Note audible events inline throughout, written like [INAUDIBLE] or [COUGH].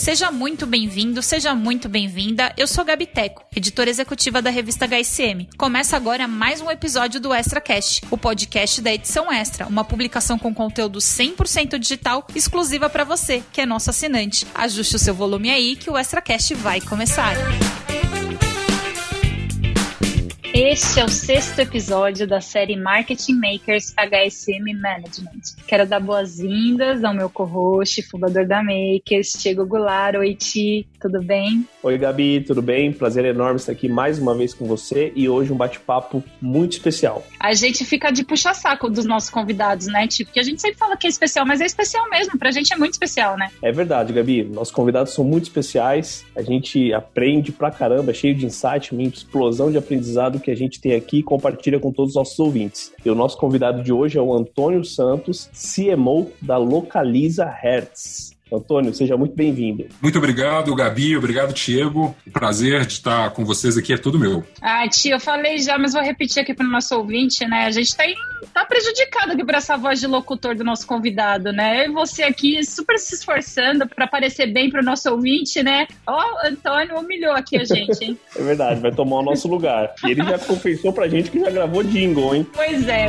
Seja muito bem-vindo, seja muito bem-vinda. Eu sou Gabi Teco, editora executiva da revista HSM. Começa agora mais um episódio do Extra Cast, o podcast da edição Extra, uma publicação com conteúdo 100% digital exclusiva para você, que é nosso assinante. Ajuste o seu volume aí que o Extra Cast vai começar. Este é o sexto episódio da série Marketing Makers HSM Management. Quero dar boas-vindas ao meu co-host, fundador da Makers, Diego Goulart. Oi, Ti, tudo bem? Oi, Gabi, tudo bem? Prazer enorme estar aqui mais uma vez com você e hoje um bate-papo muito especial. A gente fica de puxa-saco dos nossos convidados, né, Ti? Porque a gente sempre fala que é especial, mas é especial mesmo. Pra gente é muito especial, né? É verdade, Gabi. Nossos convidados são muito especiais. A gente aprende pra caramba, cheio de insight, uma explosão de aprendizado que a gente tem aqui e compartilha com todos os nossos ouvintes. E o nosso convidado de hoje é o Antônio Santos, CMO da Localiza Hertz. Antônio, seja muito bem-vindo. Muito obrigado, Gabi. Obrigado, Diego. O prazer de estar com vocês aqui é todo meu. Ah, tia, eu falei já, mas vou repetir aqui para o nosso ouvinte, né? A gente está tá prejudicado aqui por essa voz de locutor do nosso convidado, né? Eu e você aqui super se esforçando para parecer bem para o nosso ouvinte, né? Ó, oh, Antônio humilhou aqui a gente, hein? [LAUGHS] é verdade, vai tomar o nosso lugar. E ele já confessou pra gente que já gravou jingle, hein? Pois é.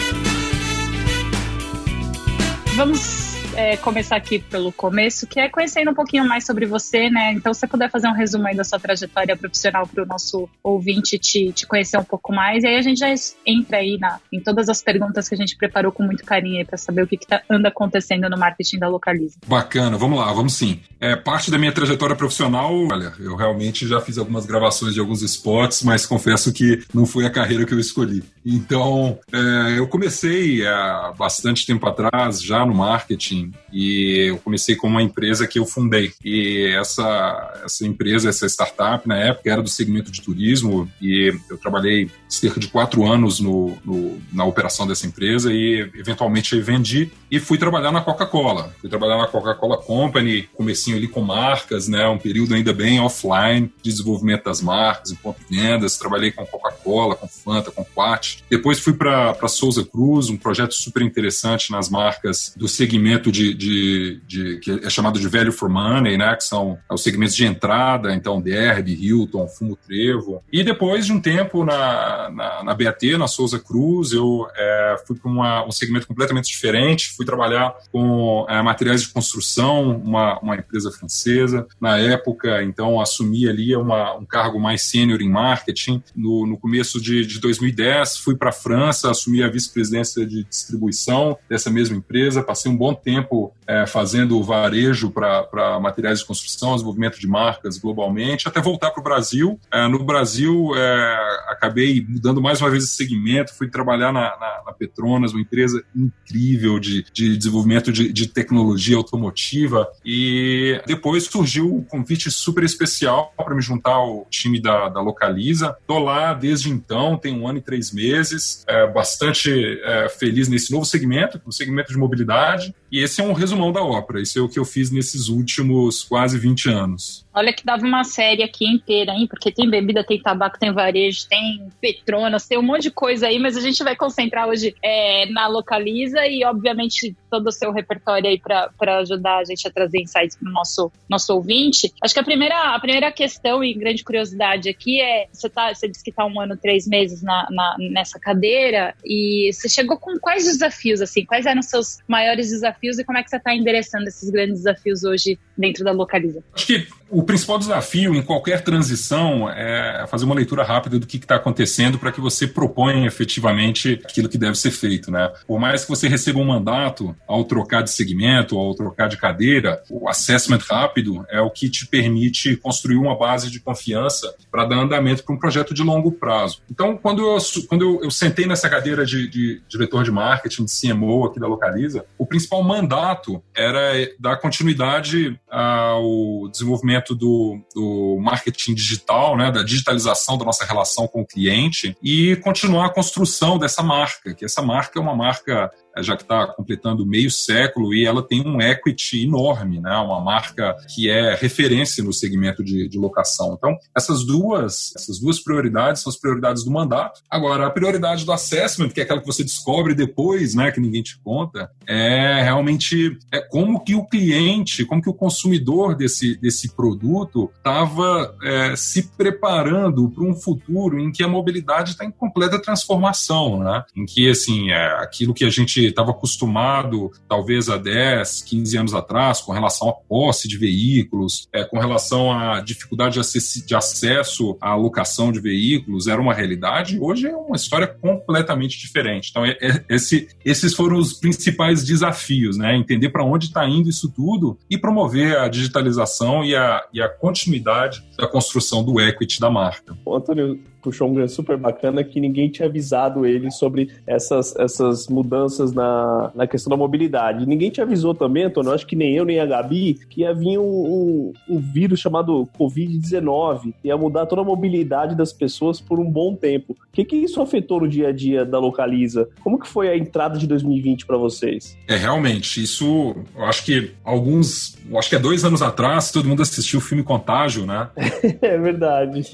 Vamos é, começar aqui pelo começo, que é conhecendo um pouquinho mais sobre você, né? Então, se você puder fazer um resumo aí da sua trajetória profissional para o nosso ouvinte te, te conhecer um pouco mais, e aí a gente já entra aí na, em todas as perguntas que a gente preparou com muito carinho para saber o que, que tá, anda acontecendo no marketing da Localiza. Bacana, vamos lá, vamos sim. É, parte da minha trajetória profissional, olha, eu realmente já fiz algumas gravações de alguns spots, mas confesso que não foi a carreira que eu escolhi. Então, é, eu comecei há bastante tempo atrás, já no marketing, e eu comecei com uma empresa que eu fundei. E essa, essa empresa, essa startup, na época, era do segmento de turismo, e eu trabalhei cerca de quatro anos no, no na operação dessa empresa e, eventualmente, vendi e fui trabalhar na Coca-Cola. Fui trabalhar na Coca-Cola Company, comecinho ali com marcas, né, um período ainda bem offline de desenvolvimento das marcas, em ponto de vendas. Trabalhei com Coca-Cola, com Fanta, com Quat, depois fui para Souza Cruz, um projeto super interessante nas marcas do segmento de, de, de, que é chamado de Value for Money, né? Que são é os segmentos de entrada, então Derby, Hilton, Fumo Trevo. E depois de um tempo na, na, na BAT, na Souza Cruz, eu é, fui para um segmento completamente diferente. Fui trabalhar com é, materiais de construção, uma, uma empresa francesa. Na época, então, assumi ali uma, um cargo mais sênior em marketing. No, no começo de, de 2010, fui para a França, assumi a vice-presidência de distribuição dessa mesma empresa, passei um bom tempo é, fazendo varejo para materiais de construção, desenvolvimento de marcas globalmente, até voltar para o Brasil. É, no Brasil, é, acabei mudando mais uma vez esse segmento, fui trabalhar na, na, na Petronas, uma empresa incrível de, de desenvolvimento de, de tecnologia automotiva, e depois surgiu um convite super especial para me juntar ao time da, da Localiza. Estou lá desde então, tem um ano e três meses é, bastante é, feliz nesse novo segmento, no segmento de mobilidade. E esse é um resumão da ópera. Isso é o que eu fiz nesses últimos quase 20 anos. Olha que dava uma série aqui inteira, hein? Porque tem bebida, tem tabaco, tem varejo, tem Petronas, tem um monte de coisa aí, mas a gente vai concentrar hoje é, na Localiza e, obviamente, todo o seu repertório aí para ajudar a gente a trazer insights para o nosso, nosso ouvinte. Acho que a primeira, a primeira questão e grande curiosidade aqui é: você, tá, você disse que está um ano, três meses na, na, nessa cadeira e você chegou com quais desafios, assim? Quais eram os seus maiores desafios e como é que você está endereçando esses grandes desafios hoje dentro da Localiza? Acho que o principal desafio em qualquer transição é fazer uma leitura rápida do que está acontecendo para que você proponha efetivamente aquilo que deve ser feito. Né? Por mais que você receba um mandato ao trocar de segmento, ao trocar de cadeira, o assessment rápido é o que te permite construir uma base de confiança para dar andamento para um projeto de longo prazo. Então, quando eu, quando eu, eu sentei nessa cadeira de, de diretor de marketing, de CMO aqui da Localiza, o principal mandato era dar continuidade ao desenvolvimento desenvolvimento do, do marketing digital, né, da digitalização da nossa relação com o cliente e continuar a construção dessa marca, que essa marca é uma marca já que está completando meio século e ela tem um equity enorme, né? Uma marca que é referência no segmento de, de locação. Então, essas duas, essas duas prioridades são as prioridades do mandato. Agora, a prioridade do assessment, que é aquela que você descobre depois, né, que ninguém te conta, é realmente é como que o cliente, como que o consumidor desse, desse produto estava é, se preparando para um futuro em que a mobilidade está em completa transformação, né? Em que assim é, aquilo que a gente estava acostumado, talvez há 10, 15 anos atrás, com relação à posse de veículos, é, com relação à dificuldade de, de acesso à locação de veículos, era uma realidade. Hoje é uma história completamente diferente. Então, é, é, esse, esses foram os principais desafios, né? Entender para onde está indo isso tudo e promover a digitalização e a, e a continuidade da construção do equity da marca. Antônio, puxou um gancho super bacana que ninguém tinha avisado ele sobre essas, essas mudanças na, na questão da mobilidade. Ninguém te avisou também, Antônio, acho que nem eu nem a Gabi, que ia vir um, um, um vírus chamado Covid-19, ia mudar toda a mobilidade das pessoas por um bom tempo. O que, que isso afetou no dia a dia da Localiza? Como que foi a entrada de 2020 para vocês? É, realmente, isso, eu acho que alguns, acho que é dois anos atrás, todo mundo assistiu o filme Contágio, né? [LAUGHS] é verdade.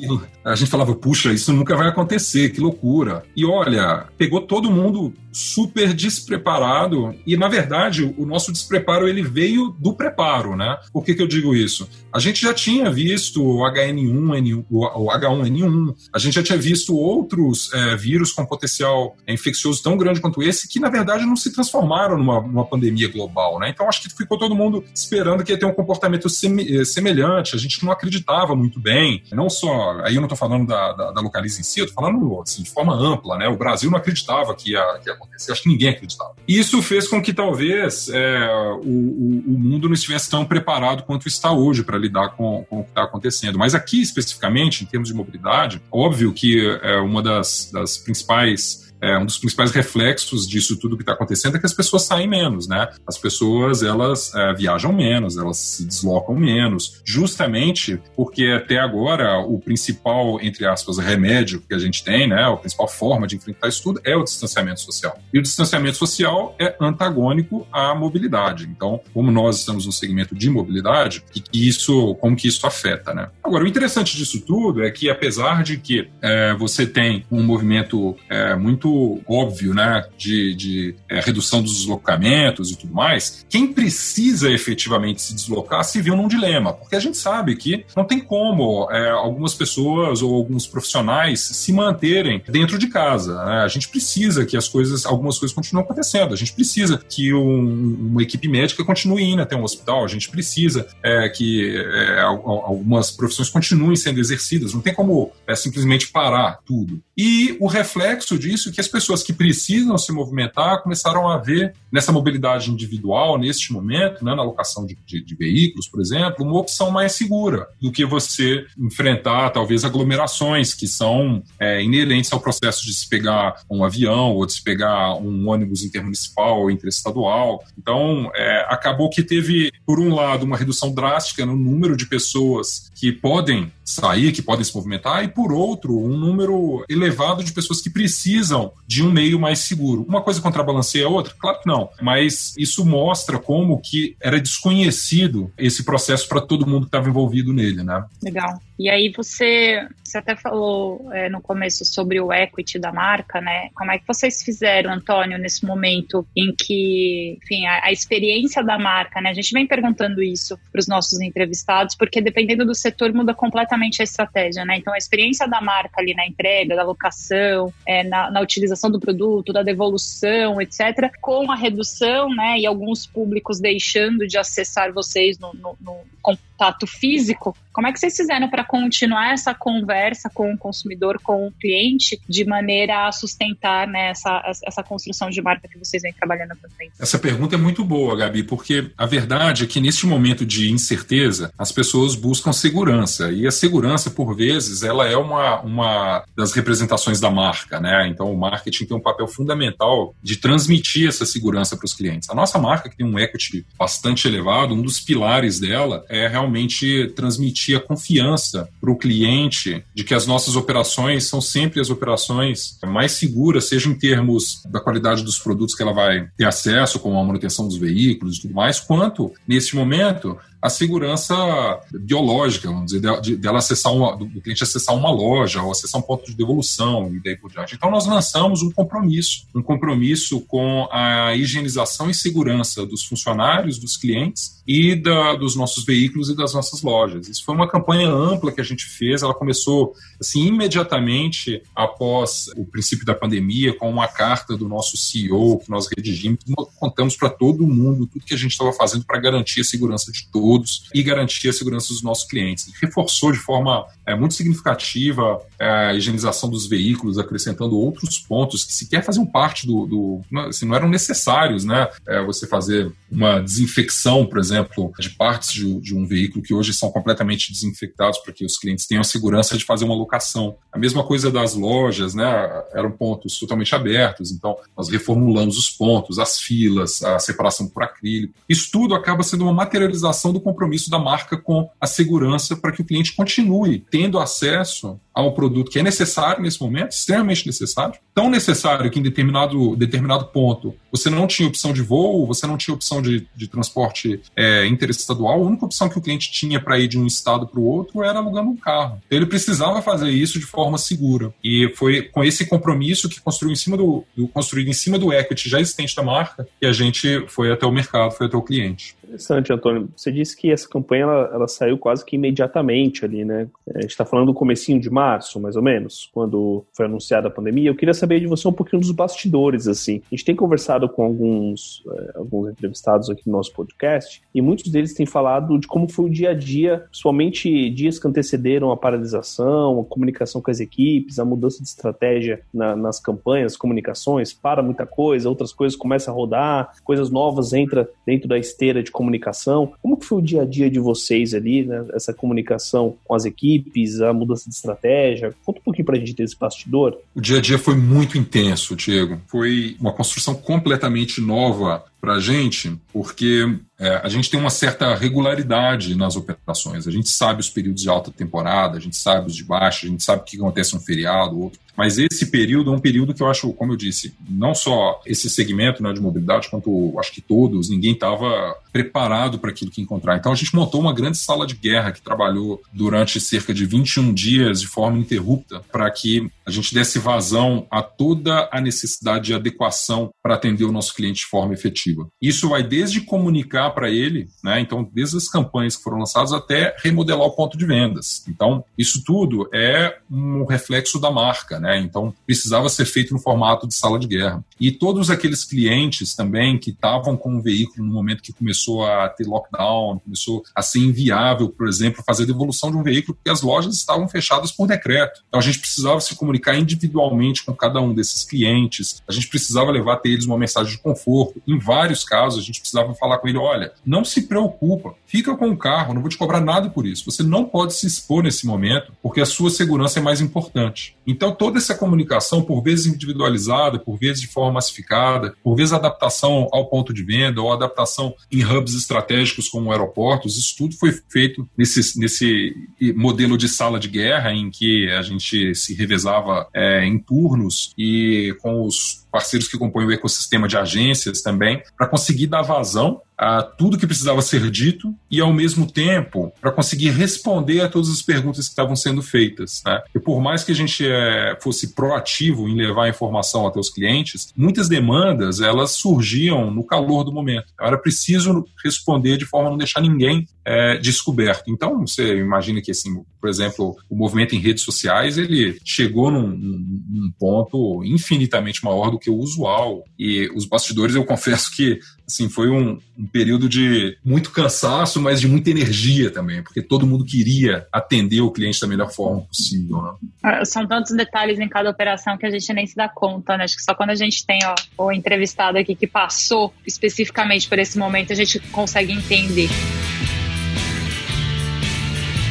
A gente falava, puxa, isso nunca vai acontecer, que loucura. E olha, pegou todo mundo super despreparado e na verdade o nosso despreparo ele veio do preparo, né? Por que, que eu digo isso? A gente já tinha visto o HN1, o H1N1, a gente já tinha visto outros é, vírus com potencial infeccioso tão grande quanto esse que na verdade não se transformaram numa, numa pandemia global, né? Então acho que ficou todo mundo esperando que ia ter um comportamento eh, semelhante. A gente não acreditava muito bem, não só aí eu não estou falando da, da, da localiza em si, eu estou falando assim, de forma ampla, né? O Brasil não acreditava que ia, que ia acontecer. Acho que ninguém acreditava. E isso fez com que talvez é, o, o, o, mundo não estivesse tão preparado quanto está hoje para lidar com, com o que está acontecendo. Mas aqui, especificamente, em termos de mobilidade, óbvio que é uma das, das principais é, um dos principais reflexos disso tudo que está acontecendo é que as pessoas saem menos, né? As pessoas elas é, viajam menos, elas se deslocam menos, justamente porque até agora o principal, entre aspas, remédio que a gente tem, né? A principal forma de enfrentar isso tudo é o distanciamento social. E o distanciamento social é antagônico à mobilidade. Então, como nós estamos no segmento de mobilidade, e isso, como que isso afeta, né? Agora, o interessante disso tudo é que apesar de que é, você tem um movimento é, muito muito óbvio, né, de, de é, redução dos deslocamentos e tudo mais, quem precisa efetivamente se deslocar se viu num dilema, porque a gente sabe que não tem como é, algumas pessoas ou alguns profissionais se manterem dentro de casa. Né? A gente precisa que as coisas, algumas coisas continuem acontecendo. A gente precisa que um, uma equipe médica continue indo até um hospital. A gente precisa é, que é, algumas profissões continuem sendo exercidas. Não tem como é, simplesmente parar tudo. E o reflexo disso que as pessoas que precisam se movimentar começaram a ver nessa mobilidade individual, neste momento, né, na alocação de, de, de, veículos, por exemplo, uma opção mais segura do que você enfrentar, talvez, aglomerações que são é, inerentes ao processo de se pegar um avião ou de se pegar um ônibus intermunicipal ou interestadual. Então, é, acabou que teve, por um lado, uma redução drástica no número de pessoas que podem sair, que podem se movimentar, e por outro, um número elevado de pessoas que precisam de um meio mais seguro. Uma coisa contrabalanceia a outra? Claro que não, mas isso mostra como que era desconhecido esse processo para todo mundo que estava envolvido nele, né? Legal. E aí você, você até falou é, no começo sobre o equity da marca, né? Como é que vocês fizeram, Antônio, nesse momento em que, enfim, a, a experiência da marca, né? A gente vem perguntando isso para os nossos entrevistados, porque dependendo do setor muda completamente a estratégia, né? Então a experiência da marca ali na entrega, da locação, é, na, na utilização do produto, da devolução, etc., com a redução, né? E alguns públicos deixando de acessar vocês no, no, no contato físico, como é que vocês fizeram para continuar essa conversa com o consumidor, com o cliente, de maneira a sustentar né, essa, essa construção de marca que vocês vêm trabalhando também? Essa pergunta é muito boa, Gabi, porque a verdade é que neste momento de incerteza, as pessoas buscam segurança. E a segurança, por vezes, ela é uma, uma das representações da marca, né? Então, o marketing tem um papel fundamental de transmitir essa segurança para os clientes. A nossa marca, que tem um equity bastante elevado, um dos pilares dela é realmente realmente transmitir a confiança para o cliente de que as nossas operações são sempre as operações mais seguras, seja em termos da qualidade dos produtos que ela vai ter acesso, como a manutenção dos veículos e tudo mais, quanto, nesse momento, a segurança biológica, vamos dizer, de, dela acessar uma, do cliente acessar uma loja ou acessar um ponto de devolução e daí por diante. Então nós lançamos um compromisso, um compromisso com a higienização e segurança dos funcionários, dos clientes e da, dos nossos veículos e das nossas lojas. Isso foi uma campanha ampla que a gente fez, ela começou assim imediatamente após o princípio da pandemia com uma carta do nosso CEO que nós redigimos, contamos para todo mundo tudo que a gente estava fazendo para garantir a segurança de todos todos e garantir a segurança dos nossos clientes. reforçou de forma é, muito significativa é, a higienização dos veículos, acrescentando outros pontos que sequer faziam parte do. do assim, não eram necessários, né? É, você fazer uma desinfecção, por exemplo, de partes de, de, um veículo que hoje são completamente desinfectados para que os clientes tenham a segurança de fazer uma locação. A mesma coisa das lojas, né? Eram pontos totalmente abertos, então nós reformulamos os pontos, as filas, a separação por acrílico. Isso tudo acaba sendo uma materialização do compromisso da marca com a segurança para que o cliente continue tendo acesso a um produto que é necessário nesse momento, extremamente necessário, tão necessário que em determinado, determinado ponto você não tinha opção de voo, você não tinha opção de, de transporte é, interestadual, a única opção que o cliente tinha para ir de um estado para o outro era alugando um carro. Então, ele precisava fazer isso de forma segura. E foi com esse compromisso que construiu em cima do, do construído em cima do equity já existente da marca que a gente foi até o mercado, foi até o cliente. Interessante, Antônio. Você disse que essa campanha ela, ela saiu quase que imediatamente ali, né? A gente está falando do comecinho de março, mais ou menos, quando foi anunciada a pandemia. Eu queria saber de você um pouquinho dos bastidores, assim. A gente tem conversado com alguns, é, alguns entrevistados aqui no nosso podcast e muitos deles têm falado de como foi o dia a dia, principalmente dias que antecederam a paralisação, a comunicação com as equipes, a mudança de estratégia na, nas campanhas, comunicações, para muita coisa, outras coisas começam a rodar, coisas novas entram dentro da esteira de comunicação. Como que foi o dia a dia de vocês ali, né? essa comunicação com as equipes, a mudança de estratégia? Conta um pouquinho pra gente desse bastidor. O dia a dia foi muito intenso, Diego. Foi uma construção completamente nova para a gente, porque é, a gente tem uma certa regularidade nas operações. A gente sabe os períodos de alta temporada, a gente sabe os de baixa, a gente sabe o que acontece um feriado, outro. Mas esse período é um período que eu acho, como eu disse, não só esse segmento né, de mobilidade, quanto acho que todos, ninguém estava preparado para aquilo que encontrar. Então a gente montou uma grande sala de guerra que trabalhou durante cerca de 21 dias de forma interrupta para que a gente desse vazão a toda a necessidade de adequação para atender o nosso cliente de forma efetiva. Isso vai desde comunicar para ele, né, então desde as campanhas que foram lançadas até remodelar o ponto de vendas. Então isso tudo é um reflexo da marca, né? Então precisava ser feito no formato de sala de guerra. E todos aqueles clientes também que estavam com o veículo no momento que começou a ter lockdown, começou a ser inviável, por exemplo, fazer devolução de um veículo porque as lojas estavam fechadas por decreto. Então a gente precisava se comunicar individualmente com cada um desses clientes. A gente precisava levar até eles uma mensagem de conforto. Em vários casos, a gente precisava falar com ele: olha, não se preocupa, fica com o carro, não vou te cobrar nada por isso. Você não pode se expor nesse momento, porque a sua segurança é mais importante. Então, toda essa comunicação, por vezes individualizada, por vezes de forma massificada, por vezes adaptação ao ponto de venda ou adaptação em hubs estratégicos como aeroportos, isso tudo foi feito nesse, nesse modelo de sala de guerra em que a gente se revezava é, em turnos e com os parceiros que compõem o ecossistema de agências também, para conseguir dar vazão a tudo que precisava ser dito e, ao mesmo tempo, para conseguir responder a todas as perguntas que estavam sendo feitas. Né? E por mais que a gente é, fosse proativo em levar a informação até os clientes, muitas demandas elas surgiam no calor do momento. Era preciso responder de forma a não deixar ninguém é, descoberto. Então, você imagina que, assim, por exemplo, o movimento em redes sociais ele chegou num, num ponto infinitamente maior do que o usual. E os bastidores, eu [LAUGHS] confesso que assim, foi um, um, período de muito cansaço, mas de muita energia também, porque todo mundo queria atender o cliente da melhor forma possível. Né? Ah, são tantos detalhes em cada operação que a gente nem se dá conta, né? Acho que só quando a gente tem ó, o entrevistado aqui que passou especificamente por esse momento, a gente consegue entender.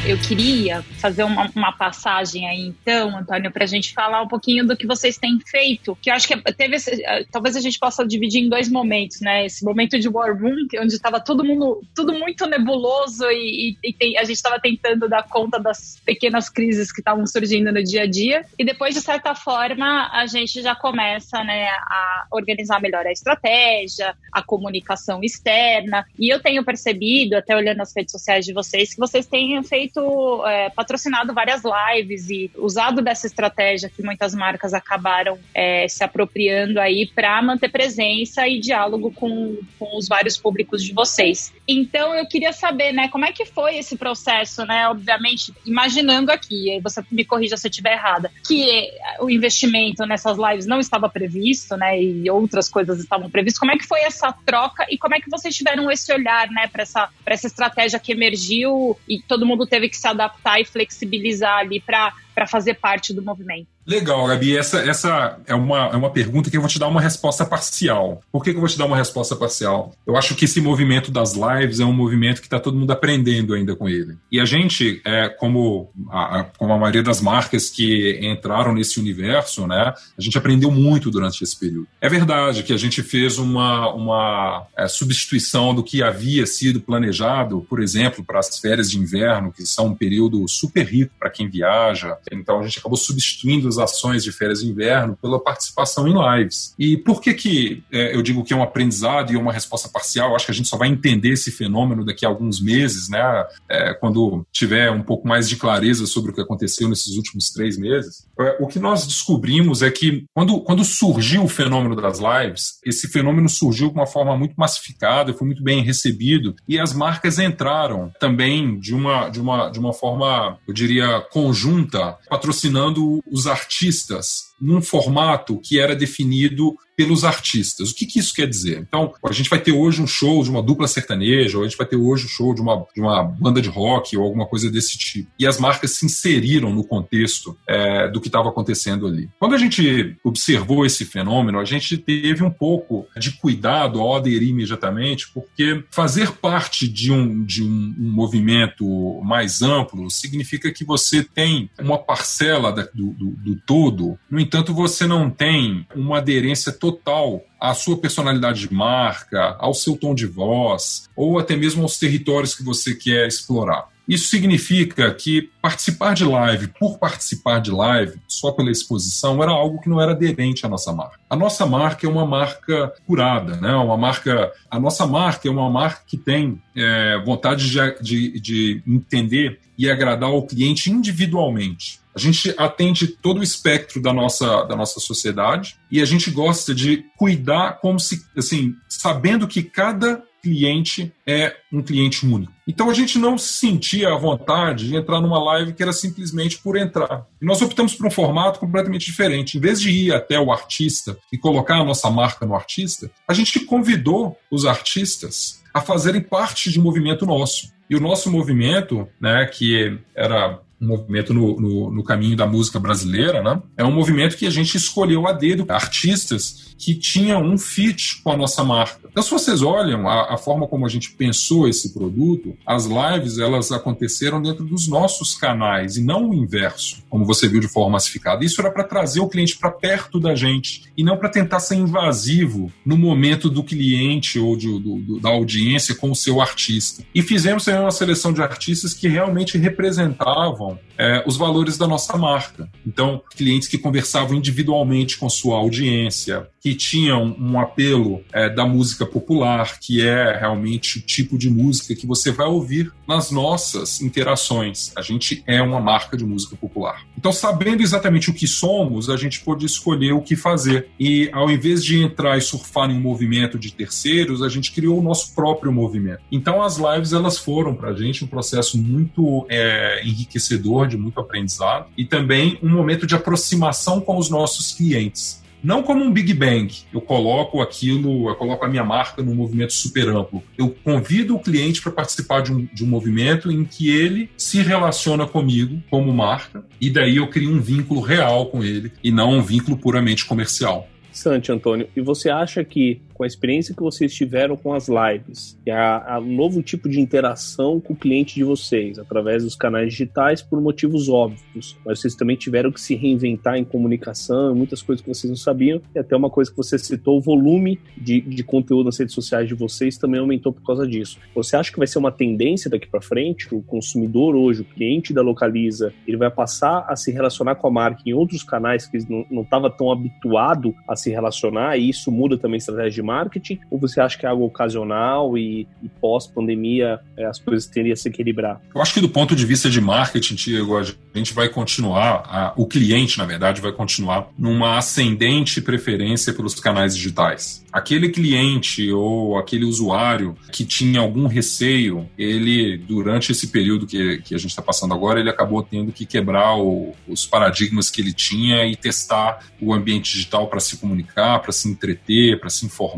Eu queria fazer uma, uma passagem aí, então, Antônio, para a gente falar um pouquinho do que vocês têm feito, que eu acho que teve eh, talvez a gente possa dividir em dois momentos, né? Esse momento de War Room, onde estava todo mundo, tudo muito nebuloso e, e, e tem, a gente estava tentando dar conta das pequenas crises que estavam surgindo no dia a dia. E depois, de certa forma, a gente já começa, né, a organizar melhor a estratégia, a comunicação externa. E eu tenho percebido, até olhando as redes sociais de vocês, que vocês têm feito, é, patrocinado várias lives e usado dessa estratégia que muitas marcas acabaram é, se apropriando aí para manter presença e diálogo com, com os vários públicos de vocês. Então eu queria saber, né, como é que foi esse processo, né? Obviamente, imaginando aqui, você me corrija se eu estiver errada, que o investimento nessas lives não estava previsto, né? E outras coisas estavam previstas. Como é que foi essa troca e como é que vocês tiveram esse olhar, né, para essa, essa estratégia que emergiu e todo mundo teve que se adaptar e flexibilizar ali para fazer parte do movimento? Legal, Gabi. Essa, essa é, uma, é uma pergunta que eu vou te dar uma resposta parcial. Por que, que eu vou te dar uma resposta parcial? Eu acho que esse movimento das lives é um movimento que está todo mundo aprendendo ainda com ele. E a gente, é, como, a, como a maioria das marcas que entraram nesse universo, né, a gente aprendeu muito durante esse período. É verdade que a gente fez uma, uma é, substituição do que havia sido planejado, por exemplo, para as férias de inverno, que são um período super rico para quem viaja. Então a gente acabou substituindo ações de férias de inverno pela participação em lives. E por que que é, eu digo que é um aprendizado e uma resposta parcial? Acho que a gente só vai entender esse fenômeno daqui a alguns meses, né? É, quando tiver um pouco mais de clareza sobre o que aconteceu nesses últimos três meses. É, o que nós descobrimos é que quando, quando surgiu o fenômeno das lives, esse fenômeno surgiu de uma forma muito massificada, foi muito bem recebido e as marcas entraram também de uma, de uma, de uma forma, eu diria, conjunta, patrocinando os artistas artistas num formato que era definido pelos artistas. O que, que, isso quer dizer? Então, a gente vai ter hoje um show de uma dupla sertaneja, ou a gente vai ter hoje um show de uma, de uma banda de rock ou alguma coisa desse tipo. E as marcas se inseriram no contexto é, do que estava acontecendo ali. Quando a gente observou esse fenômeno, a gente teve um pouco de cuidado ao aderir imediatamente, porque fazer parte de um, de um, um movimento mais amplo significa que você tem uma parcela da, do, do, do todo, no entanto, você não tem uma aderência total à sua personalidade de marca, ao seu tom de voz, ou até mesmo aos territórios que você quer explorar. Isso significa que participar de live por participar de live, só pela exposição, era algo que não era aderente à nossa marca. A nossa marca é uma marca curada, né? Uma marca, a nossa marca é uma marca que tem é, vontade de, de, de entender e agradar ao cliente individualmente. A gente atende todo o espectro da nossa, da nossa sociedade e a gente gosta de cuidar como se, assim, sabendo que cada cliente é um cliente único. Então a gente não se sentia à vontade de entrar numa live que era simplesmente por entrar. E nós optamos por um formato completamente diferente. Em vez de ir até o artista e colocar a nossa marca no artista, a gente convidou os artistas a fazerem parte de um movimento nosso. E o nosso movimento, né, que era um movimento no, no, no, caminho da música brasileira, né? É um movimento que a gente escolheu a dedo artistas que tinham um fit com a nossa marca. Então, se vocês olham a, a, forma como a gente pensou esse produto, as lives elas aconteceram dentro dos nossos canais e não o inverso, como você viu de forma massificada. Isso era para trazer o cliente para perto da gente e não para tentar ser invasivo no momento do cliente ou de, do, do, da audiência com o seu artista. E fizemos uma seleção de artistas que realmente representavam é, os valores da nossa marca. Então, clientes que conversavam individualmente com sua audiência, que tinham um apelo é, da música popular, que é realmente o tipo de música que você vai ouvir nas nossas interações. A gente é uma marca de música popular. Então, sabendo exatamente o que somos, a gente pôde escolher o que fazer. E ao invés de entrar e surfar em um movimento de terceiros, a gente criou o nosso próprio movimento. Então, as lives elas foram para a gente um processo muito é, enriquecedor, de muito aprendizado, e também um momento de aproximação com os nossos clientes não como um Big Bang. Eu coloco aquilo, eu coloco a minha marca num movimento super amplo. Eu convido o cliente para participar de um, de um movimento em que ele se relaciona comigo como marca, e daí eu crio um vínculo real com ele e não um vínculo puramente comercial. Interessante, Antônio. E você acha que com a experiência que vocês tiveram com as lives, e a, a novo tipo de interação com o cliente de vocês, através dos canais digitais, por motivos óbvios, mas vocês também tiveram que se reinventar em comunicação, muitas coisas que vocês não sabiam, e até uma coisa que você citou, o volume de, de conteúdo nas redes sociais de vocês também aumentou por causa disso. Você acha que vai ser uma tendência daqui para frente? O consumidor hoje, o cliente da Localiza, ele vai passar a se relacionar com a marca em outros canais que não estava tão habituado a se relacionar, e isso muda também a estratégia de marketing? Ou você acha que é algo ocasional e, e pós-pandemia é, as coisas tendem a se equilibrar? Eu acho que do ponto de vista de marketing, Tiago, a gente vai continuar, a, o cliente, na verdade, vai continuar numa ascendente preferência pelos canais digitais. Aquele cliente ou aquele usuário que tinha algum receio, ele, durante esse período que, que a gente está passando agora, ele acabou tendo que quebrar o, os paradigmas que ele tinha e testar o ambiente digital para se comunicar, para se entreter, para se informar.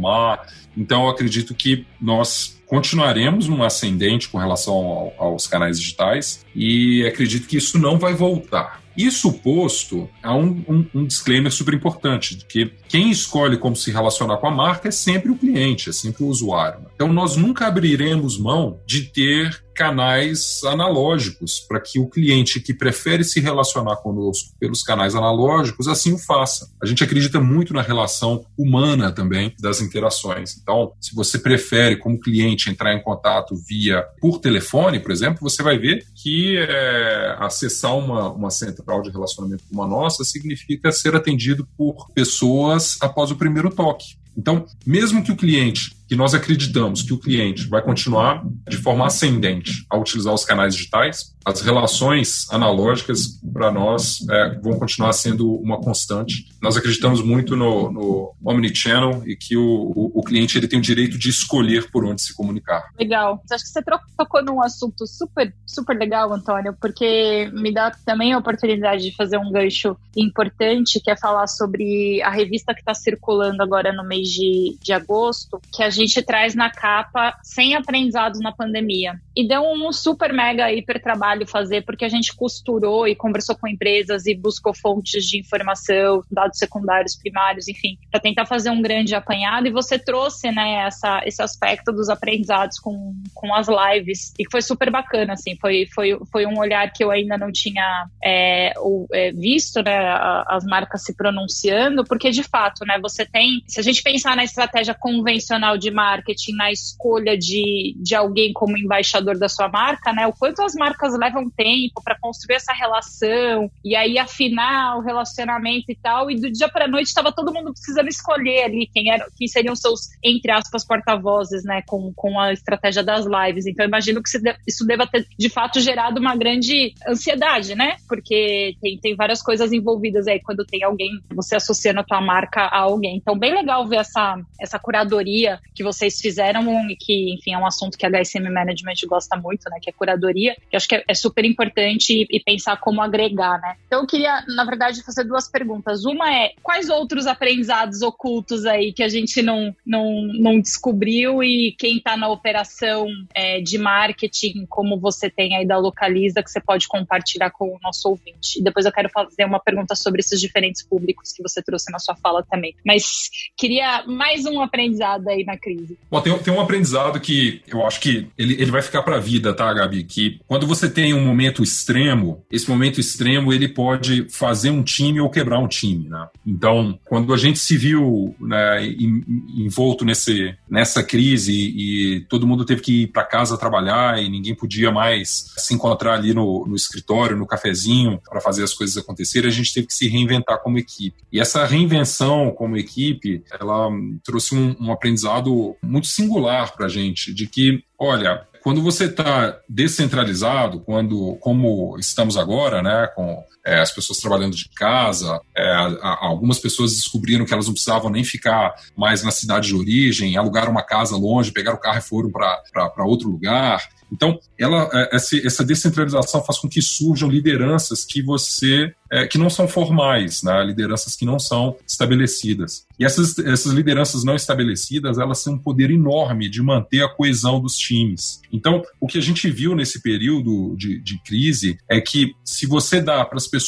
Então, eu acredito que nós continuaremos num ascendente com relação ao, aos canais digitais e acredito que isso não vai voltar. Isso posto, há um, um, um, disclaimer super importante, de que quem escolhe como se relacionar com a marca é sempre o cliente, é sempre o usuário. Então, nós nunca abriremos mão de ter canais analógicos, para que o cliente que prefere se relacionar conosco pelos canais analógicos assim o faça. A gente acredita muito na relação humana também das interações. Então, se você prefere, como cliente, entrar em contato via por telefone, por exemplo, você vai ver que é, acessar uma, uma central de relacionamento como a nossa significa ser atendido por pessoas após o primeiro toque. Então, mesmo que o cliente que nós acreditamos que o cliente vai continuar de forma ascendente a utilizar os canais digitais, as relações analógicas para nós é, vão continuar sendo uma constante. Nós acreditamos muito no, no omnichannel e que o, o, o, cliente ele tem o direito de escolher por onde se comunicar. Legal. Acho que você tocou num assunto super, super legal, Antônio, porque me dá também a oportunidade de fazer um gancho importante, que é falar sobre a revista que está circulando agora no mês de, de agosto, que a gente traz na capa sem aprendizados na pandemia. E deu um super mega hiper trabalho fazer, porque a gente costurou e conversou com empresas e buscou fontes de informação, dados secundários, primários, enfim, para tentar fazer um grande apanhado. E você trouxe, né, essa, esse aspecto dos aprendizados com, com as lives, e foi super bacana, assim, foi, foi, foi um olhar que eu ainda não tinha é, é, visto, né, as marcas se pronunciando, porque de fato, né, você tem, se a gente pensar na estratégia convencional de marketing, na escolha de, de alguém como embaixador da sua marca, né? O quanto as marcas levam tempo para construir essa relação e aí afinar o relacionamento e tal. E do dia para noite estava todo mundo precisando escolher ali quem era, quem seriam seus entre aspas porta-vozes, né? Com, com a estratégia das lives. Então imagino que isso deva ter de fato gerado uma grande ansiedade, né? Porque tem, tem várias coisas envolvidas aí quando tem alguém você associando a tua marca a alguém. Então bem legal ver essa essa curadoria que vocês fizeram e que, enfim, é um assunto que a HSM Management gosta muito, né? Que é curadoria, que acho que é, é super importante e, e, pensar como agregar, né? Então eu queria, na verdade, fazer duas perguntas. Uma é, quais outros aprendizados ocultos aí que a gente não, não, não descobriu e quem está na operação é, de marketing, como você tem aí da Localiza, que você pode compartilhar com o nosso ouvinte. E depois eu quero fazer uma pergunta sobre esses diferentes públicos que você trouxe na sua fala também. Mas queria mais um aprendizado aí na crise? Bom, tem, tem um aprendizado que eu acho que ele, ele vai ficar para a vida, tá, Gabi? Que quando você tem um momento extremo, esse momento extremo ele pode fazer um time ou quebrar um time, né? Então, quando a gente se viu né, envolto nesse, nessa crise e todo mundo teve que ir para casa trabalhar e ninguém podia mais se encontrar ali no, no escritório, no cafezinho, para fazer as coisas acontecerem, a gente teve que se reinventar como equipe. E essa reinvenção como equipe, ela trouxe um, um aprendizado muito singular para a gente, de que, olha, quando você está descentralizado, quando, como estamos agora, né, com é, as pessoas trabalhando de casa, é, a, algumas pessoas descobriram que elas não precisavam nem ficar mais na cidade de origem, alugaram uma casa longe, pegaram o carro e foram para outro lugar. Então, ela, é, essa descentralização faz com que surjam lideranças que você é, que não são formais, né? lideranças que não são estabelecidas. E essas, essas lideranças não estabelecidas, elas têm um poder enorme de manter a coesão dos times. Então, o que a gente viu nesse período de, de crise é que se você dá para as pessoas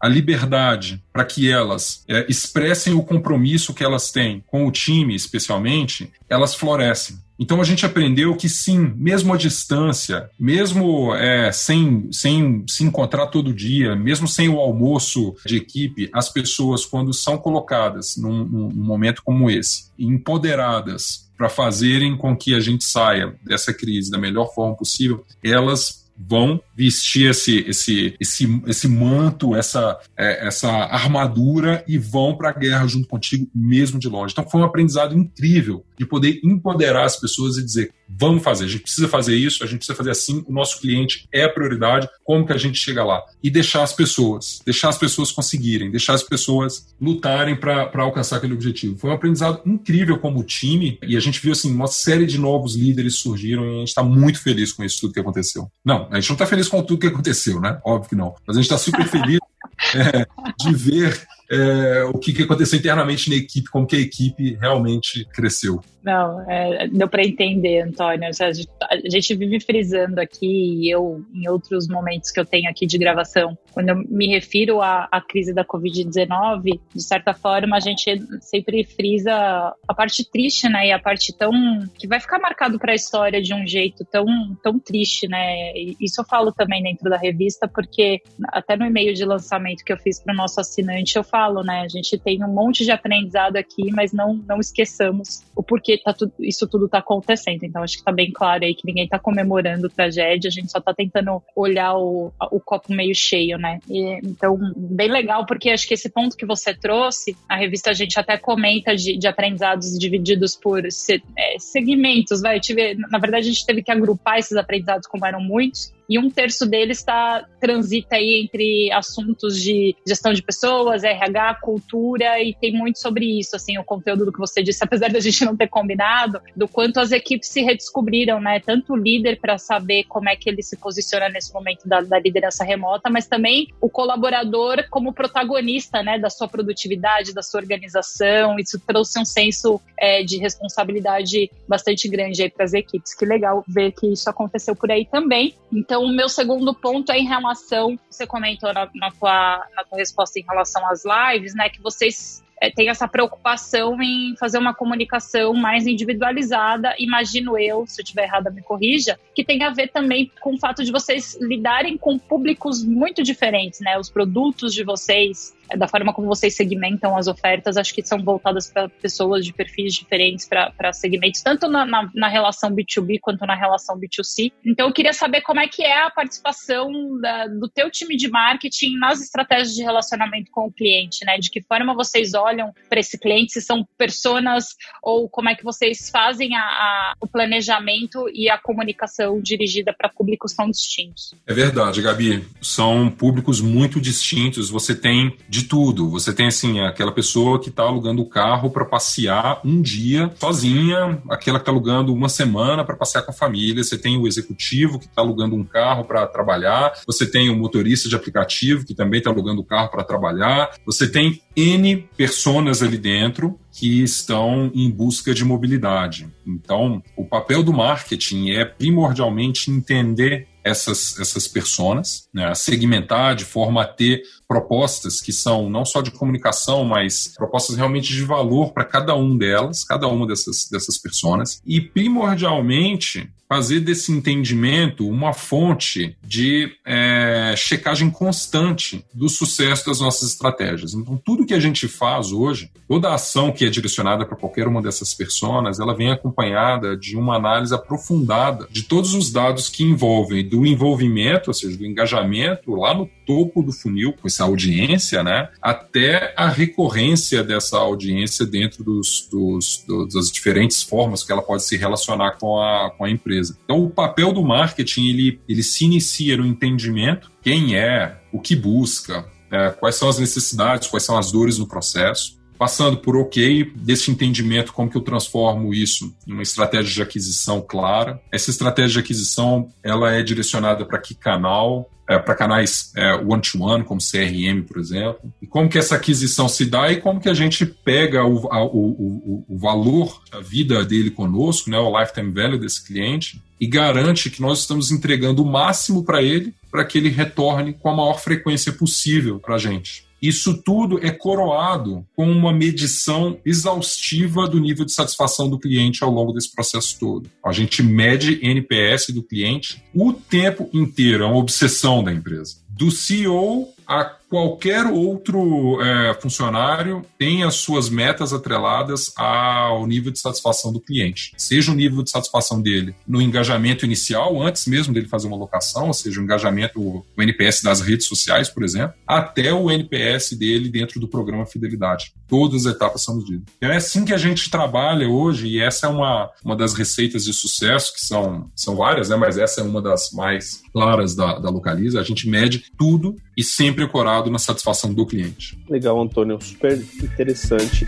a liberdade para que elas é, expressem o compromisso que elas têm com o time, especialmente, elas florescem. Então a gente aprendeu que sim, mesmo à distância, mesmo é, sem, sem se encontrar todo dia, mesmo sem o almoço de equipe, as pessoas, quando são colocadas num, num momento como esse, empoderadas para fazerem com que a gente saia dessa crise da melhor forma possível, elas vão vestir esse, esse, esse, esse manto, essa, é, essa armadura e vão para a guerra junto contigo, mesmo de longe. Então foi um aprendizado incrível de poder empoderar as pessoas e dizer: vamos fazer, a gente precisa fazer isso, a gente precisa fazer assim, o nosso cliente é a prioridade, como que a gente chega lá? E deixar as pessoas, deixar as pessoas conseguirem, deixar as pessoas lutarem para alcançar aquele objetivo. Foi um aprendizado incrível como time e a gente viu assim, uma série de novos líderes surgiram e a gente está muito feliz com isso tudo que aconteceu. Não, a gente não está feliz com tudo que aconteceu, né? Óbvio que não. Mas a gente está super feliz [LAUGHS] é, de ver é, o que, que aconteceu internamente na equipe, como que a equipe realmente cresceu. Não, é, deu para entender, Antônio. A gente, vive frisando aqui, e eu, em outros momentos que eu tenho aqui de gravação, quando eu me refiro à, à crise da Covid-19, de certa forma, a gente sempre frisa a parte triste, né? E a parte tão. que vai ficar marcado para a história de um jeito tão, tão triste, né? Isso eu falo também dentro da revista, porque até no e-mail de lançamento que eu fiz para o nosso assinante, eu falo, né? A gente tem um monte de aprendizado aqui, mas não, não esqueçamos o porquê tá tudo, isso tudo está acontecendo. Então, acho que está bem claro aí que ninguém está comemorando tragédia, a gente só está tentando olhar o, o copo meio cheio, né? E, então, bem legal, porque acho que esse ponto que você trouxe, a revista a gente até comenta de, de aprendizados divididos por se, é, segmentos, vai. Tive, na verdade, a gente teve que agrupar esses aprendizados, como eram muitos, e um terço deles está transita aí entre assuntos de gestão de pessoas, RH, cultura e tem muito sobre isso, assim, o conteúdo do que você disse, apesar da gente não ter combinado, do quanto as equipes se redescobriram, né? Tanto o líder para saber como é que ele se posiciona nesse momento da, da, liderança remota, mas também o colaborador como protagonista, né, da sua produtividade, da sua organização. Isso trouxe um senso é, de responsabilidade bastante grande aí para as equipes. Que legal ver que isso aconteceu por aí também. Então então, o meu segundo ponto é em relação, você comentou na, na, tua, na tua resposta em relação às lives, né, que vocês é, tem essa preocupação em fazer uma comunicação mais individualizada, imagino eu, se eu estiver errada, me corrija, que tem a ver também com o fato de vocês lidarem com públicos muito diferentes, né? Os produtos de vocês, da forma como vocês segmentam as ofertas, acho que são voltadas para pessoas de perfis diferentes, para segmentos, tanto na, na, na, relação B2B quanto na relação B2C. Então, eu queria saber como é que é a participação da, do teu time de marketing nas estratégias de relacionamento com o cliente, né? De que forma vocês olham olham para esse cliente, se são personas ou como é que vocês fazem a, a, o planejamento e a comunicação dirigida para públicos tão distintos. É verdade, Gabi. São públicos muito distintos. Você tem de tudo. Você tem assim aquela pessoa que está alugando o carro para passear um dia sozinha, aquela que está alugando uma semana para passear com a família. Você tem o executivo que está alugando um carro para trabalhar. Você tem o motorista de aplicativo que também está alugando o carro para trabalhar. Você tem N personas ali dentro que estão em busca de mobilidade. Então, o papel do marketing é primordialmente entender essas, essas personas, né, segmentar de forma a ter propostas que são não só de comunicação, mas propostas realmente de valor para cada um delas, cada uma dessas, dessas pessoas, e primordialmente fazer desse entendimento uma fonte de é, checagem constante do sucesso das nossas estratégias. Então, tudo que a gente faz hoje, toda ação que é direcionada para qualquer uma dessas pessoas, ela vem acompanhada de uma análise aprofundada de todos os dados que envolvem do envolvimento, ou seja, do engajamento lá no topo do funil com essa audiência, né, até a recorrência dessa audiência dentro dos, dos, dos, das diferentes formas que ela pode se relacionar com a, com a empresa. Então, o papel do marketing ele, ele se inicia no entendimento quem é, o que busca, é, quais são as necessidades, quais são as dores no processo, passando por ok, desse entendimento, como que eu transformo isso em uma estratégia de aquisição clara. Essa estratégia de aquisição, ela é direcionada para que canal, é, para canais é, one-to-one, -one, como CRM, por exemplo. E como que essa aquisição se dá e como que a gente pega o, a, o, o, o valor, a vida dele conosco, né, o lifetime value desse cliente, e garante que nós estamos entregando o máximo para ele para que ele retorne com a maior frequência possível para a gente. Isso tudo é coroado com uma medição exaustiva do nível de satisfação do cliente ao longo desse processo todo. A gente mede NPS do cliente o tempo inteiro, é uma obsessão da empresa. Do CEO a qualquer outro é, funcionário tem as suas metas atreladas ao nível de satisfação do cliente. Seja o nível de satisfação dele no engajamento inicial, antes mesmo dele fazer uma locação, ou seja, o engajamento, o NPS das redes sociais, por exemplo, até o NPS dele dentro do programa Fidelidade. Todas as etapas são medidas. Então é assim que a gente trabalha hoje, e essa é uma, uma das receitas de sucesso, que são, são várias, né? mas essa é uma das mais claras da, da Localiza. A gente mede tudo e sempre corado na satisfação do cliente. Legal, Antônio, super interessante.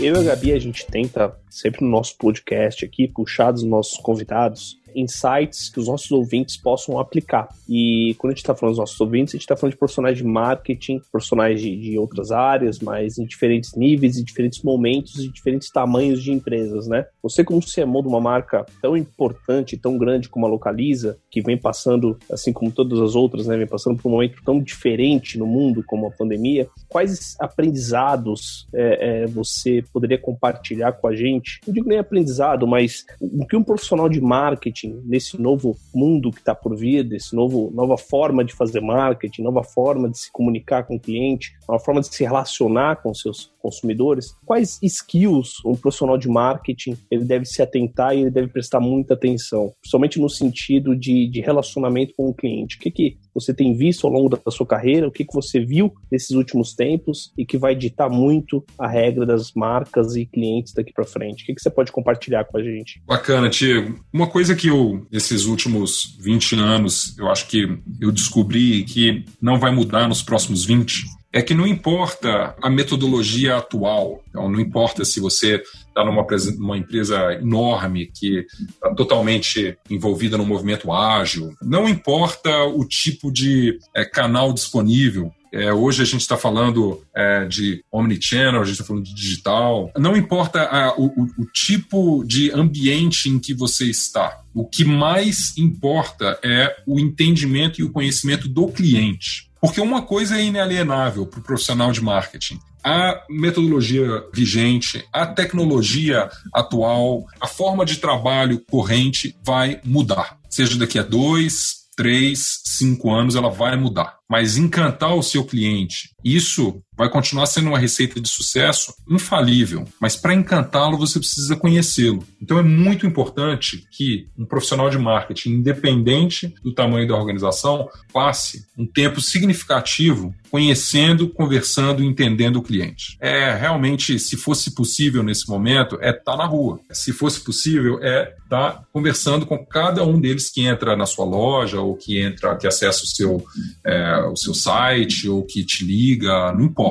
Eu e a Gabi, a gente tenta, sempre no nosso podcast aqui, puxar dos nossos convidados insights que os nossos ouvintes possam aplicar. E quando a gente está falando dos nossos ouvintes, a gente está falando de profissionais de marketing, profissionais de, de, outras áreas, mas em diferentes níveis, em diferentes momentos, em diferentes tamanhos de empresas, né? Você, como CMO de uma marca tão importante, tão grande como a Localiza, que vem passando, assim como todas as outras, né, vem passando por um momento tão diferente no mundo como a pandemia, quais aprendizados é, é, você poderia compartilhar com a gente? Não digo nem aprendizado, mas o que um profissional de marketing marketing, nesse novo mundo que está por vir, desse novo nova forma de fazer marketing, nova forma de se comunicar com o cliente, nova forma de se relacionar com seus consumidores, quais skills um profissional de marketing ele deve se atentar e ele deve prestar muita atenção, principalmente no sentido de, de relacionamento com o cliente. O que, que você tem visto ao longo da sua carreira, o que, que você viu nesses últimos tempos e que vai ditar muito a regra das marcas e clientes daqui para frente. O que, que você pode compartilhar com a gente? Bacana, Tiago. Uma coisa que eu, nesses últimos 20 anos, eu acho que eu descobri que não vai mudar nos próximos 20 é que não importa a metodologia atual, então não importa se você está numa uma empresa enorme que está totalmente envolvida no movimento ágil, não importa o tipo de é, canal disponível. É, hoje a gente está falando é, de omnichannel, a gente está falando de digital. Não importa a, o, o tipo de ambiente em que você está. O que mais importa é o entendimento e o conhecimento do cliente. Porque uma coisa é inalienável para o profissional de marketing. A metodologia vigente, a tecnologia atual, a forma de trabalho corrente vai mudar. Seja daqui a dois, três, cinco anos, ela vai mudar mas encantar o seu cliente, isso vai continuar sendo uma receita de sucesso infalível, mas para encantá-lo você precisa conhecê-lo. Então é muito importante que um profissional de marketing, independente do tamanho da organização, passe um tempo significativo conhecendo, conversando, entendendo o cliente. É realmente, se fosse possível nesse momento, é estar tá na rua. Se fosse possível, é estar tá conversando com cada um deles que entra na sua loja ou que entra, que acessa o seu é, o seu site ou que te liga, não importa.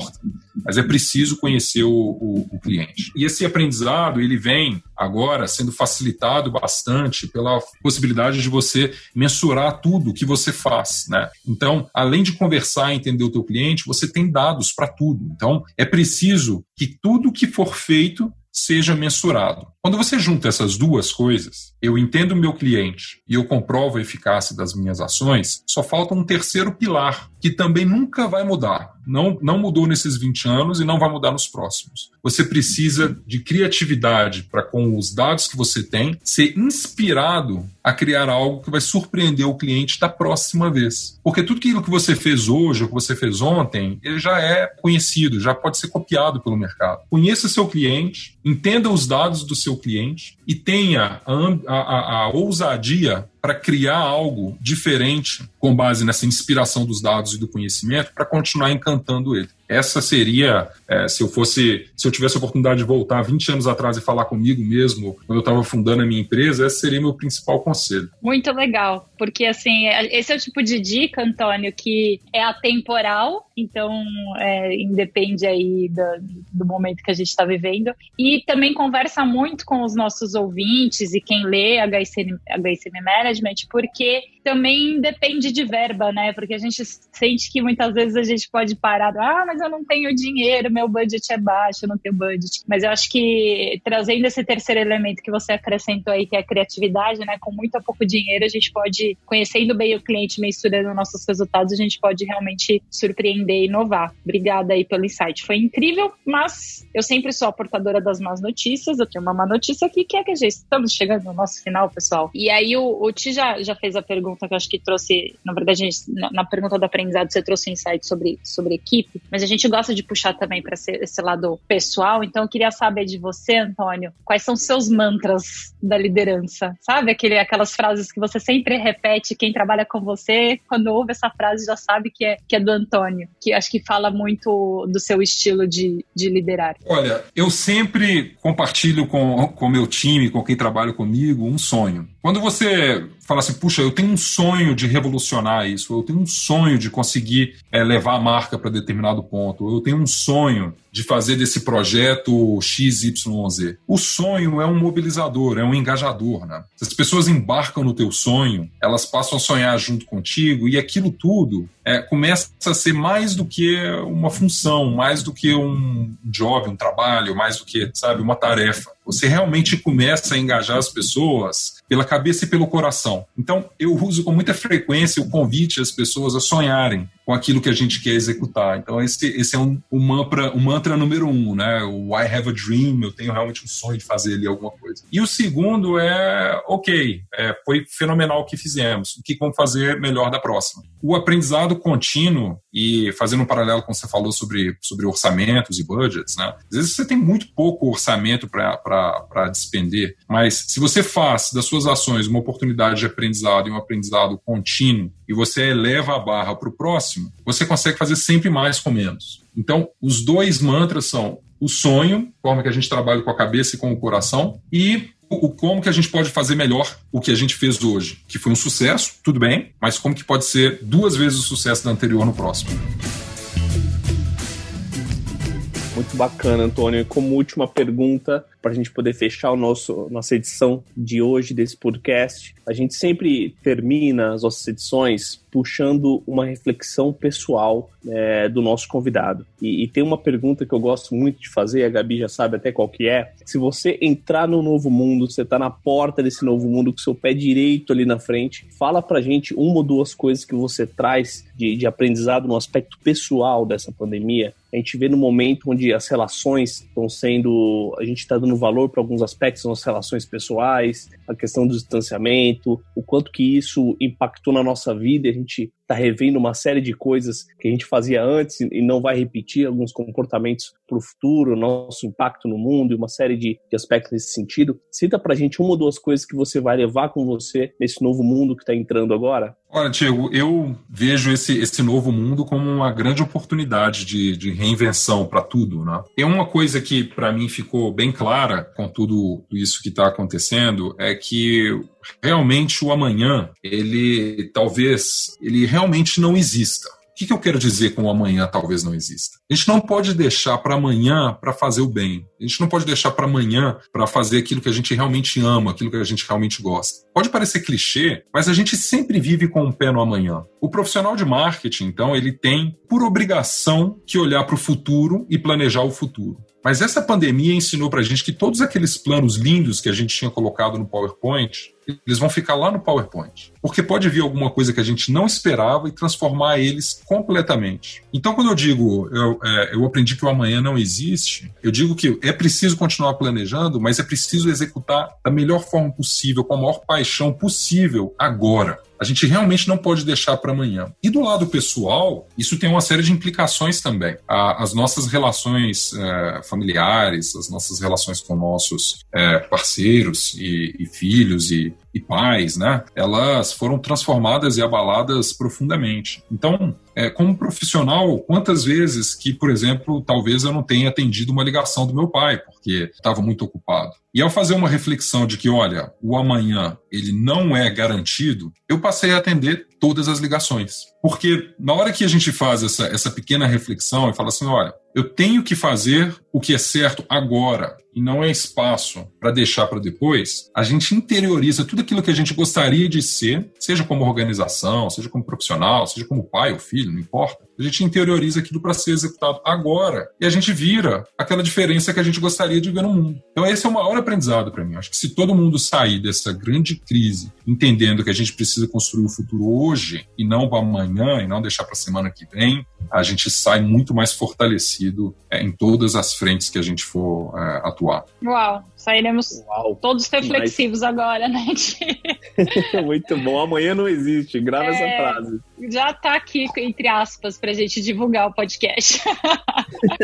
Mas é preciso conhecer o, o, o, cliente. E esse aprendizado, ele vem agora sendo facilitado bastante pela possibilidade de você mensurar tudo que você faz, né? Então, além de conversar e entender o teu cliente, você tem dados para tudo. Então, é preciso que tudo que for feito seja mensurado. Quando você junta essas duas coisas, eu entendo o meu cliente e eu comprovo a eficácia das minhas ações, só falta um terceiro pilar, que também nunca vai mudar. Não, não mudou nesses 20 anos e não vai mudar nos próximos. Você precisa de criatividade para, com os dados que você tem, ser inspirado a criar algo que vai surpreender o cliente da próxima vez. Porque tudo aquilo que você fez hoje ou que você fez ontem, ele já é conhecido, já pode ser copiado pelo mercado. Conheça seu cliente, entenda os dados do seu cliente e tenha a, a, a ousadia para criar algo diferente com base nessa inspiração dos dados e do conhecimento para continuar encantando ele. Essa seria, é, se eu fosse, se eu tivesse a oportunidade de voltar 20 anos atrás e falar comigo mesmo, quando eu estava fundando a minha empresa, esse seria meu principal conselho. Muito legal, porque assim, é, esse é o tipo de dica, Antônio, que é atemporal, então é, independe aí do, do momento que a gente está vivendo, e também conversa muito com os nossos ouvintes e quem lê HCM Management, porque também depende de verba, né? Porque a gente sente que muitas vezes a gente pode parar, ah, mas eu não tenho dinheiro, meu budget é baixo, eu não tenho budget. Mas eu acho que trazendo esse terceiro elemento que você acrescentou aí, que é a criatividade, né? Com muito a pouco dinheiro, a gente pode, conhecendo bem o cliente, mensurando nossos resultados, a gente pode realmente surpreender e inovar. Obrigada aí pelo insight. Foi incrível, mas eu sempre sou a portadora das más notícias. Eu tenho uma má notícia aqui, que é que já estamos chegando no nosso final, pessoal. E aí o, o Ti já, já fez a pergunta que eu acho que trouxe, na verdade, gente, na, na, pergunta do aprendizado, você trouxe um insight sobre, sobre equipe, mas a gente gosta de puxar também para esse lado pessoal. Então eu queria saber de você, Antônio, quais são seus mantras da liderança? Sabe aquele, aquelas frases que você sempre repete, quem trabalha com você, quando ouve essa frase já sabe que é, que é do Antônio, que acho que fala muito do seu estilo de, de liderar. Olha, eu sempre compartilho com o meu time, com quem trabalha comigo, um sonho. Quando você fala assim, puxa, eu tenho um sonho de revolucionar isso, eu tenho um sonho de conseguir é, levar a marca para determinado ponto, eu tenho um sonho de fazer desse projeto XYZ. O sonho é um mobilizador, é um engajador, né? Se as pessoas embarcam no teu sonho, elas passam a sonhar junto contigo e aquilo tudo é, começa a ser mais do que uma função, mais do que um job, um trabalho, mais do que, sabe, uma tarefa. Você realmente começa a engajar as pessoas pela cabeça e pelo coração. Então, eu uso com muita frequência o convite às pessoas a sonharem com aquilo que a gente quer executar. Então, esse, esse é um, um, mantra, um mantra número um, né? O I have a dream, eu tenho realmente um sonho de fazer ali alguma coisa. E o segundo é, ok, é, foi fenomenal o que fizemos, o que vamos fazer melhor da próxima. O aprendizado contínuo, e fazendo um paralelo com o que você falou sobre, sobre orçamentos e budgets, né? Às vezes você tem muito pouco orçamento para despender, mas se você faz das suas ações uma oportunidade de aprendizado e um aprendizado contínuo, e você eleva a barra para o próximo, você consegue fazer sempre mais com menos. Então, os dois mantras são o sonho, forma que a gente trabalha com a cabeça e com o coração, e o como que a gente pode fazer melhor o que a gente fez hoje, que foi um sucesso, tudo bem, mas como que pode ser duas vezes o sucesso da anterior no próximo. Muito bacana, Antônio. E como última pergunta, para a gente poder fechar o nosso nossa edição de hoje desse podcast, a gente sempre termina as nossas edições puxando uma reflexão pessoal é, do nosso convidado. E, e, tem uma pergunta que eu gosto muito de fazer, a Gabi já sabe até qual que é. Se você entrar no novo mundo, você está na porta desse novo mundo com seu pé direito ali na frente, fala pra gente uma ou duas coisas que você traz de, de aprendizado no aspecto pessoal dessa pandemia. A gente vê no momento onde as relações estão sendo. A gente está dando valor para alguns aspectos nas relações pessoais, a questão do distanciamento, o quanto que isso impactou na nossa vida. A gente está revendo uma série de coisas que a gente fazia antes e não vai repetir alguns comportamentos para o futuro, nosso impacto no mundo e uma série de, de aspectos nesse sentido. Cita para a gente uma ou duas coisas que você vai levar com você nesse novo mundo que está entrando agora. Olha, Diego, eu vejo esse, esse novo mundo como uma grande oportunidade de, de reinvenção para tudo. Né? E uma coisa que para mim ficou bem clara com tudo isso que está acontecendo é que realmente o amanhã, ele talvez, ele realmente não exista. O que, que eu quero dizer com o amanhã talvez não exista? A gente não pode deixar para amanhã para fazer o bem. A gente não pode deixar para amanhã para fazer aquilo que a gente realmente ama, aquilo que a gente realmente gosta. Pode parecer clichê, mas a gente sempre vive com o um pé no amanhã. O profissional de marketing, então, ele tem por obrigação que olhar para o futuro e planejar o futuro. Mas essa pandemia ensinou para a gente que todos aqueles planos lindos que a gente tinha colocado no PowerPoint, eles vão ficar lá no PowerPoint. Porque pode vir alguma coisa que a gente não esperava e transformar eles completamente. Então, quando eu digo eu, é, eu aprendi que o amanhã não existe, eu digo que é preciso continuar planejando, mas é preciso executar da melhor forma possível, com a maior paixão possível agora. A gente realmente não pode deixar para amanhã. E do lado pessoal, isso tem uma série de implicações também. as nossas relações é, familiares, as nossas relações com nossos é, parceiros e, e filhos e, e pais, né? Elas foram transformadas e abaladas profundamente. Então, é, como profissional, quantas vezes que, por exemplo, talvez eu não tenha atendido uma ligação do meu pai, porque estava muito ocupado. E ao fazer uma reflexão de que, olha, o amanhã ele não é garantido, eu passei a atender todas as ligações. Porque na hora que a gente faz essa, essa pequena reflexão e fala assim: olha, eu tenho que fazer o que é certo agora e não é espaço para deixar para depois, a gente interioriza tudo aquilo que a gente gostaria de ser, seja como organização, seja como profissional, seja como pai ou filho, não importa. A gente interioriza aquilo para ser executado agora e a gente vira aquela diferença que a gente gostaria de ver no mundo. Então, esse é o maior aprendizado para mim. Acho que se todo mundo sair dessa grande crise entendendo que a gente precisa construir o futuro hoje e não para amanhã e não deixar para a semana que vem, a gente sai muito mais fortalecido é, em todas as frentes que a gente for é, atuar. Uau, sairemos Uau, todos reflexivos mas... agora, né? [LAUGHS] muito bom. Amanhã não existe, grava é, essa frase. Já está aqui, entre aspas, para a gente divulgar o podcast.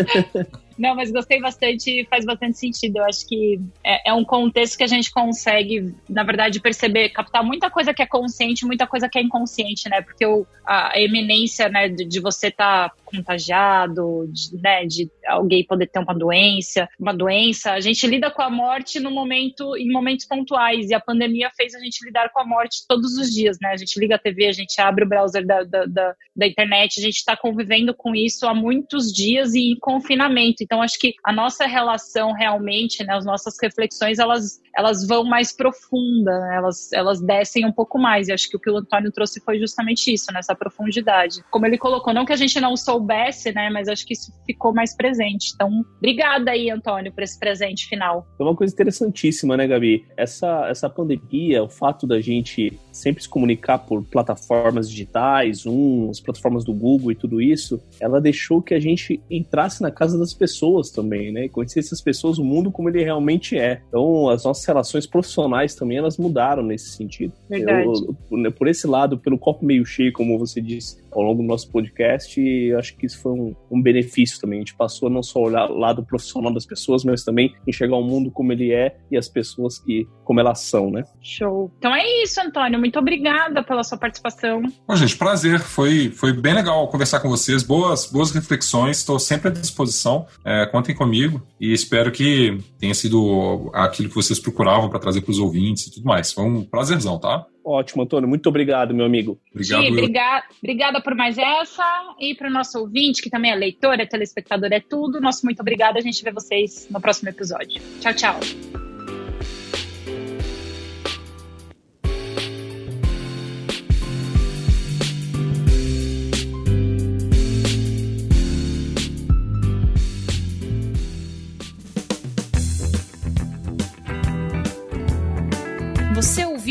[LAUGHS] Não, mas gostei bastante faz bastante sentido. Eu acho que é, é, um contexto que a gente consegue, na verdade, perceber, captar muita coisa que é consciente, muita coisa que é inconsciente, né? Porque o, a eminência, né, de, de você estar tá contagiado, de, né, de alguém poder ter uma doença, uma doença, a gente lida com a morte no momento, em momentos pontuais, e a pandemia fez a gente lidar com a morte todos os dias, né? A gente liga a TV, a gente abre o browser da, da, da, da internet, a gente está convivendo com isso há muitos dias e em confinamento. Então, acho que a nossa relação realmente, né, as nossas reflexões, elas, elas vão mais profunda, né? elas, elas descem um pouco mais. E acho que o que o Antônio trouxe foi justamente isso, nessa profundidade. Como ele colocou, não que a gente não soubesse, né, mas acho que isso ficou mais presente. Então, obrigada aí, Antônio, por esse presente final. É uma coisa interessantíssima, né, Gabi? Essa, essa pandemia, o fato da gente sempre se comunicar por plataformas digitais, um, as plataformas do Google e tudo isso, ela deixou que a gente entrasse na casa das pessoas também, né? Conhecer essas pessoas, o mundo como ele realmente é. Então, as nossas relações profissionais também, elas mudaram nesse sentido. Verdade. Eu, por esse lado, pelo copo meio cheio, como você disse ao longo do nosso podcast, eu acho que isso foi um, um benefício também. A gente passou a não só olhar o lado profissional das pessoas, mas também enxergar o mundo como ele é e as pessoas que como elas são, né? Show. Então é isso, Antônio muito obrigada pela sua participação. Bom, gente, prazer. Foi, foi bem legal conversar com vocês. Boas, boas reflexões. Estou sempre à disposição. É, contem comigo e espero que tenha sido aquilo que vocês procuravam para trazer para os ouvintes e tudo mais. Foi um prazerzão, tá? Ótimo, Antônio. Muito obrigado, meu amigo. Obrigado. Gi, obrigada, obrigada por mais essa. E para o nosso ouvinte, que também é leitor, é telespectador, é tudo. Nosso muito obrigado. A gente vê vocês no próximo episódio. Tchau, tchau.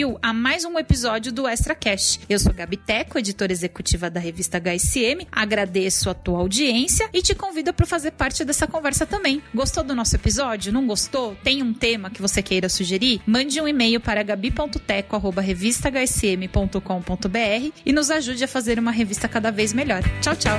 Ouviu a mais um episódio do Extra Cash. Eu sou Gabi Teco, editora executiva da revista HSM. Agradeço a tua audiência e te convido para fazer parte dessa conversa também. Gostou do nosso episódio? Não gostou? Tem um tema que você queira sugerir? Mande um e-mail para gabi.teco@revistahsm.com.br e nos ajude a fazer uma revista cada vez melhor. Tchau, tchau.